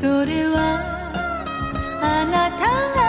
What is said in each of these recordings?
それはあなたが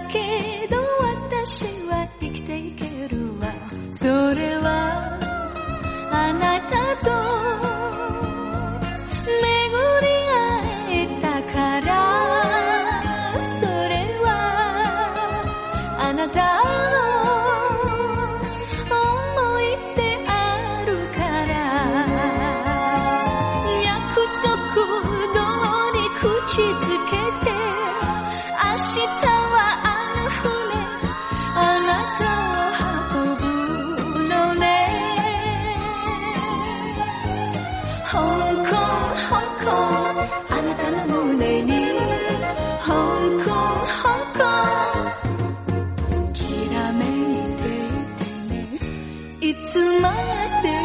けど私いつまで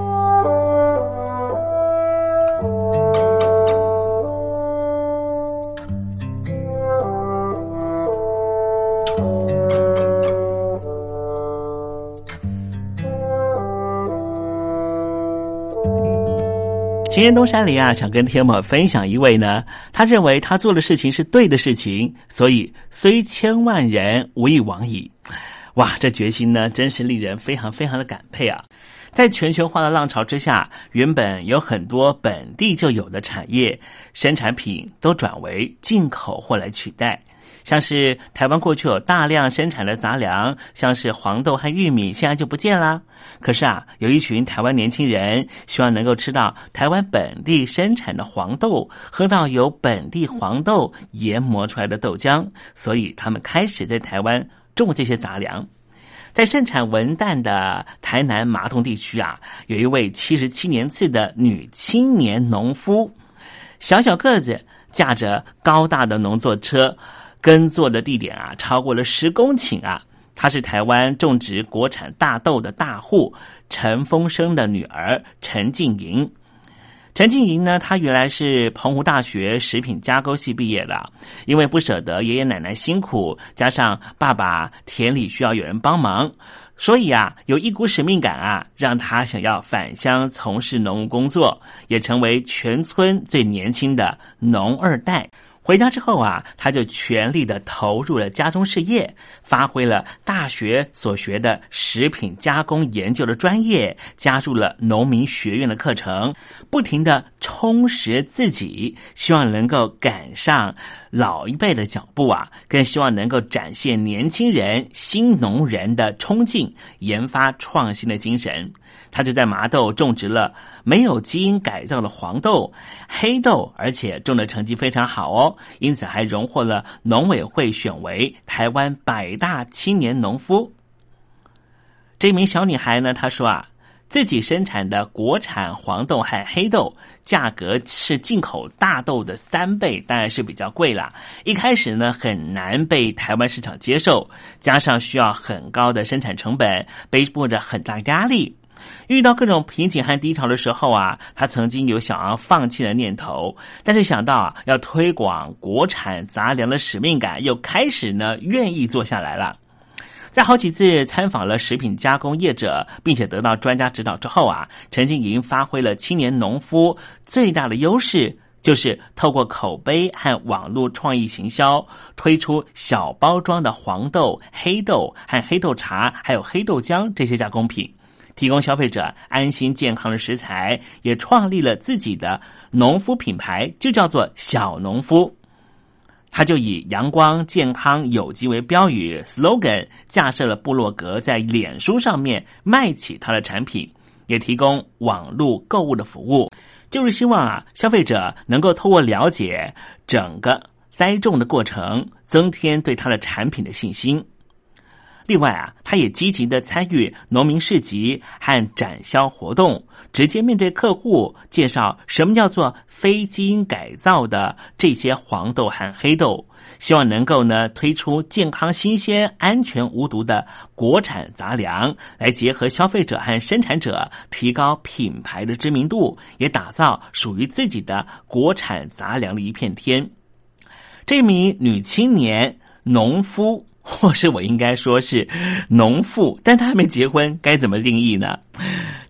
今天东山里啊，想跟天友分享一位呢，他认为他做的事情是对的事情，所以虽千万人，无以往矣。哇，这决心呢，真是令人非常非常的感佩啊！在全球化的浪潮之下，原本有很多本地就有的产业生产品，都转为进口货来取代。像是台湾过去有大量生产的杂粮，像是黄豆和玉米，现在就不见啦。可是啊，有一群台湾年轻人希望能够吃到台湾本地生产的黄豆，喝到由本地黄豆研磨出来的豆浆，所以他们开始在台湾种这些杂粮。在盛产文旦的台南麻洞地区啊，有一位七十七年次的女青年农夫，小小个子，驾着高大的农作车。耕作的地点啊，超过了十公顷啊！她是台湾种植国产大豆的大户陈丰生的女儿陈静莹。陈静莹呢，她原来是澎湖大学食品加工系毕业的，因为不舍得爷爷奶奶辛苦，加上爸爸田里需要有人帮忙，所以啊，有一股使命感啊，让她想要返乡从事农务工作，也成为全村最年轻的农二代。回家之后啊，他就全力的投入了家中事业，发挥了大学所学的食品加工研究的专业，加入了农民学院的课程，不停的充实自己，希望能够赶上老一辈的脚步啊，更希望能够展现年轻人新农人的冲劲，研发创新的精神。他就在麻豆种植了没有基因改造的黄豆、黑豆，而且种的成绩非常好哦，因此还荣获了农委会选为台湾百大青年农夫。这名小女孩呢，她说啊，自己生产的国产黄豆和黑豆价格是进口大豆的三倍，当然是比较贵了。一开始呢，很难被台湾市场接受，加上需要很高的生产成本，背负着很大压力。遇到各种瓶颈和低潮的时候啊，他曾经有想要放弃的念头，但是想到啊要推广国产杂粮的使命感，又开始呢愿意做下来了。在好几次参访了食品加工业者，并且得到专家指导之后啊，陈静莹发挥了青年农夫最大的优势，就是透过口碑和网络创意行销，推出小包装的黄豆、黑豆和黑豆茶，还有黑豆浆这些加工品。提供消费者安心健康的食材，也创立了自己的农夫品牌，就叫做小农夫。他就以阳光、健康、有机为标语 slogan，架设了布洛格，在脸书上面卖起他的产品，也提供网络购物的服务，就是希望啊，消费者能够透过了解整个栽种的过程，增添对他的产品的信心。另外啊，他也积极的参与农民市集和展销活动，直接面对客户介绍什么叫做非基因改造的这些黄豆和黑豆，希望能够呢推出健康、新鲜、安全、无毒的国产杂粮，来结合消费者和生产者，提高品牌的知名度，也打造属于自己的国产杂粮的一片天。这名女青年农夫。或是我应该说是农妇，但她还没结婚，该怎么定义呢？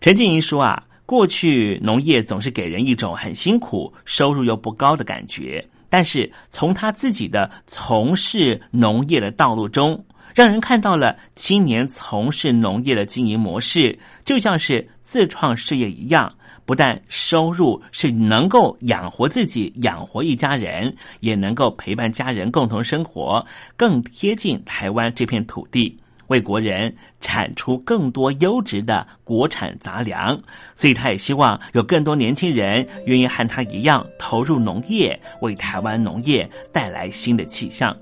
陈静怡说啊，过去农业总是给人一种很辛苦、收入又不高的感觉，但是从他自己的从事农业的道路中，让人看到了青年从事农业的经营模式，就像是自创事业一样。不但收入是能够养活自己、养活一家人，也能够陪伴家人共同生活，更贴近台湾这片土地，为国人产出更多优质的国产杂粮。所以，他也希望有更多年轻人愿意和他一样投入农业，为台湾农业带来新的气象。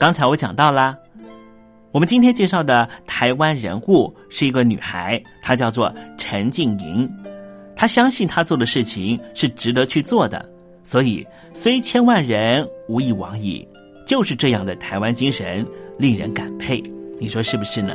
刚才我讲到啦，我们今天介绍的台湾人物是一个女孩，她叫做陈静莹。他相信他做的事情是值得去做的，所以虽千万人，无以往矣。就是这样的台湾精神，令人感佩。你说是不是呢？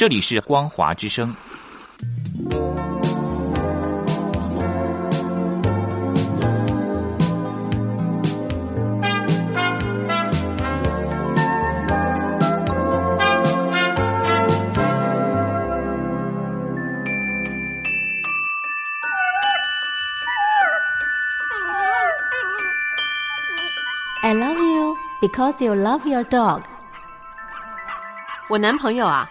这里是光华之声。I love you because you love your dog。我男朋友啊，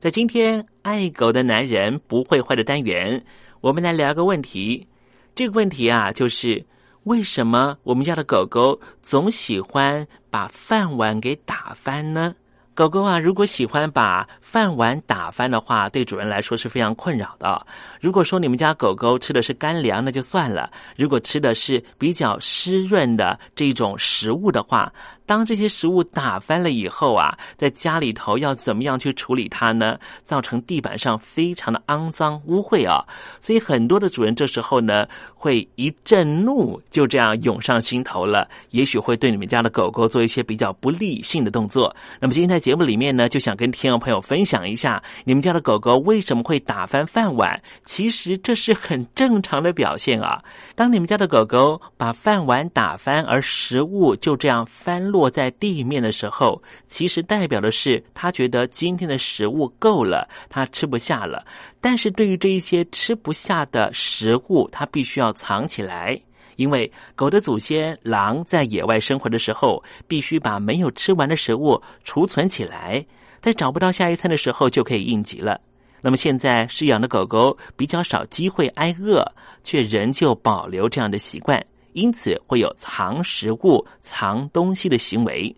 在今天爱狗的男人不会坏的单元，我们来聊个问题。这个问题啊，就是为什么我们家的狗狗总喜欢把饭碗给打翻呢？狗狗啊，如果喜欢把饭碗打翻的话，对主人来说是非常困扰的。如果说你们家狗狗吃的是干粮，那就算了；如果吃的是比较湿润的这种食物的话，当这些食物打翻了以后啊，在家里头要怎么样去处理它呢？造成地板上非常的肮脏污秽啊！所以很多的主人这时候呢，会一阵怒就这样涌上心头了，也许会对你们家的狗狗做一些比较不理性的动作。那么今天在节目里面呢，就想跟听众朋友分享一下，你们家的狗狗为什么会打翻饭碗？其实这是很正常的表现啊。当你们家的狗狗把饭碗打翻，而食物就这样翻落在地面的时候，其实代表的是它觉得今天的食物够了，它吃不下了。但是对于这一些吃不下的食物，它必须要藏起来。因为狗的祖先狼在野外生活的时候，必须把没有吃完的食物储存起来，在找不到下一餐的时候就可以应急了。那么现在饲养的狗狗比较少机会挨饿，却仍旧保留这样的习惯，因此会有藏食物、藏东西的行为。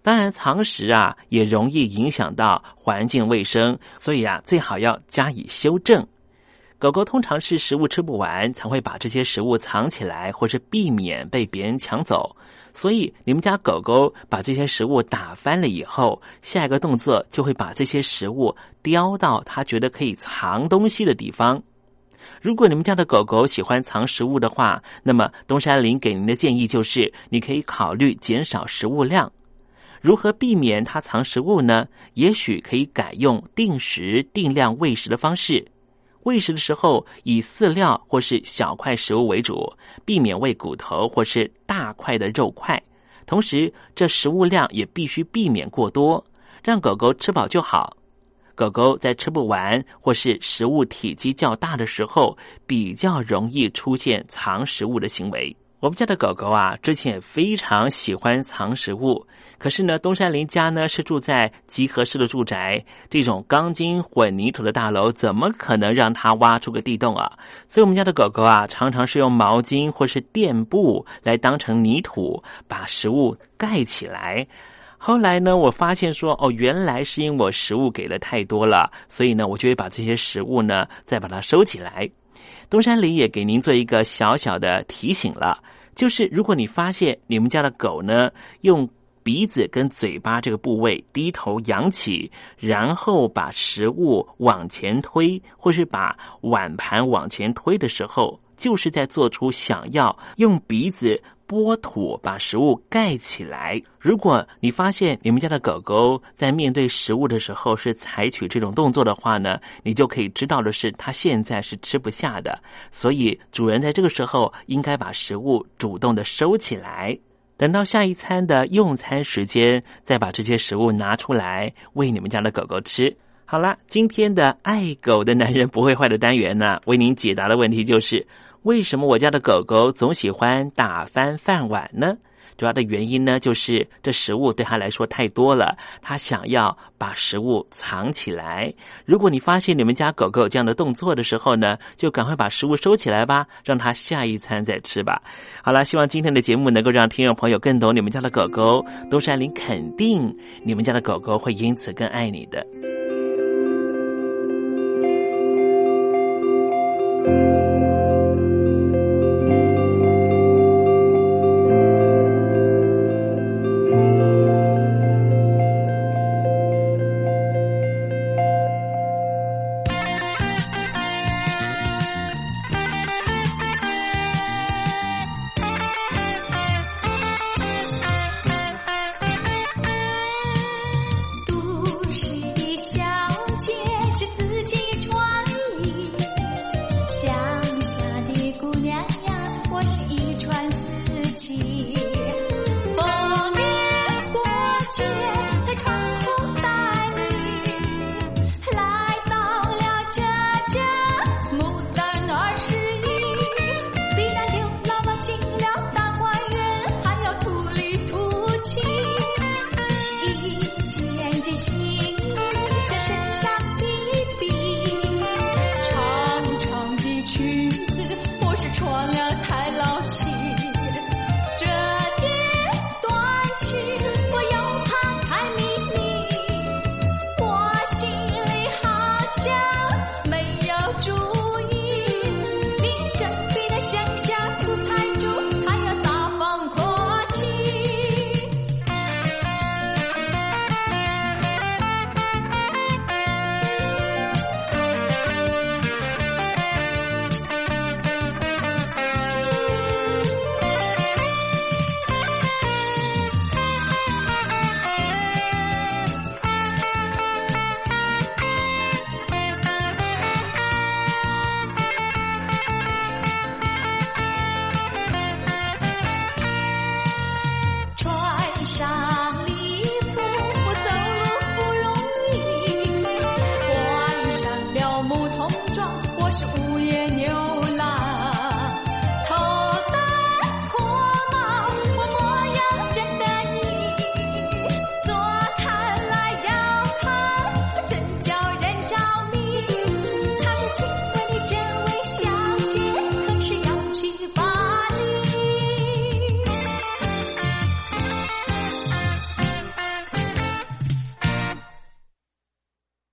当然，藏食啊也容易影响到环境卫生，所以啊最好要加以修正。狗狗通常是食物吃不完，才会把这些食物藏起来，或是避免被别人抢走。所以，你们家狗狗把这些食物打翻了以后，下一个动作就会把这些食物叼到它觉得可以藏东西的地方。如果你们家的狗狗喜欢藏食物的话，那么东山林给您的建议就是，你可以考虑减少食物量。如何避免它藏食物呢？也许可以改用定时定量喂食的方式。喂食的时候以饲料或是小块食物为主，避免喂骨头或是大块的肉块。同时，这食物量也必须避免过多，让狗狗吃饱就好。狗狗在吃不完或是食物体积较大的时候，比较容易出现藏食物的行为。我们家的狗狗啊，之前也非常喜欢藏食物。可是呢，东山林家呢是住在集合式的住宅，这种钢筋混凝土的大楼，怎么可能让它挖出个地洞啊？所以，我们家的狗狗啊，常常是用毛巾或是垫布来当成泥土，把食物盖起来。后来呢，我发现说，哦，原来是因为我食物给的太多了，所以呢，我就会把这些食物呢再把它收起来。东山里也给您做一个小小的提醒了，就是如果你发现你们家的狗呢，用鼻子跟嘴巴这个部位低头扬起，然后把食物往前推，或是把碗盘往前推的时候，就是在做出想要用鼻子。拨土把食物盖起来。如果你发现你们家的狗狗在面对食物的时候是采取这种动作的话呢，你就可以知道的是，它现在是吃不下的。所以主人在这个时候应该把食物主动的收起来，等到下一餐的用餐时间，再把这些食物拿出来喂你们家的狗狗吃。好了，今天的爱狗的男人不会坏的单元呢，为您解答的问题就是。为什么我家的狗狗总喜欢打翻饭碗呢？主要的原因呢，就是这食物对它来说太多了，它想要把食物藏起来。如果你发现你们家狗狗这样的动作的时候呢，就赶快把食物收起来吧，让它下一餐再吃吧。好了，希望今天的节目能够让听众朋友更懂你们家的狗狗。东山林肯定你们家的狗狗会因此更爱你的。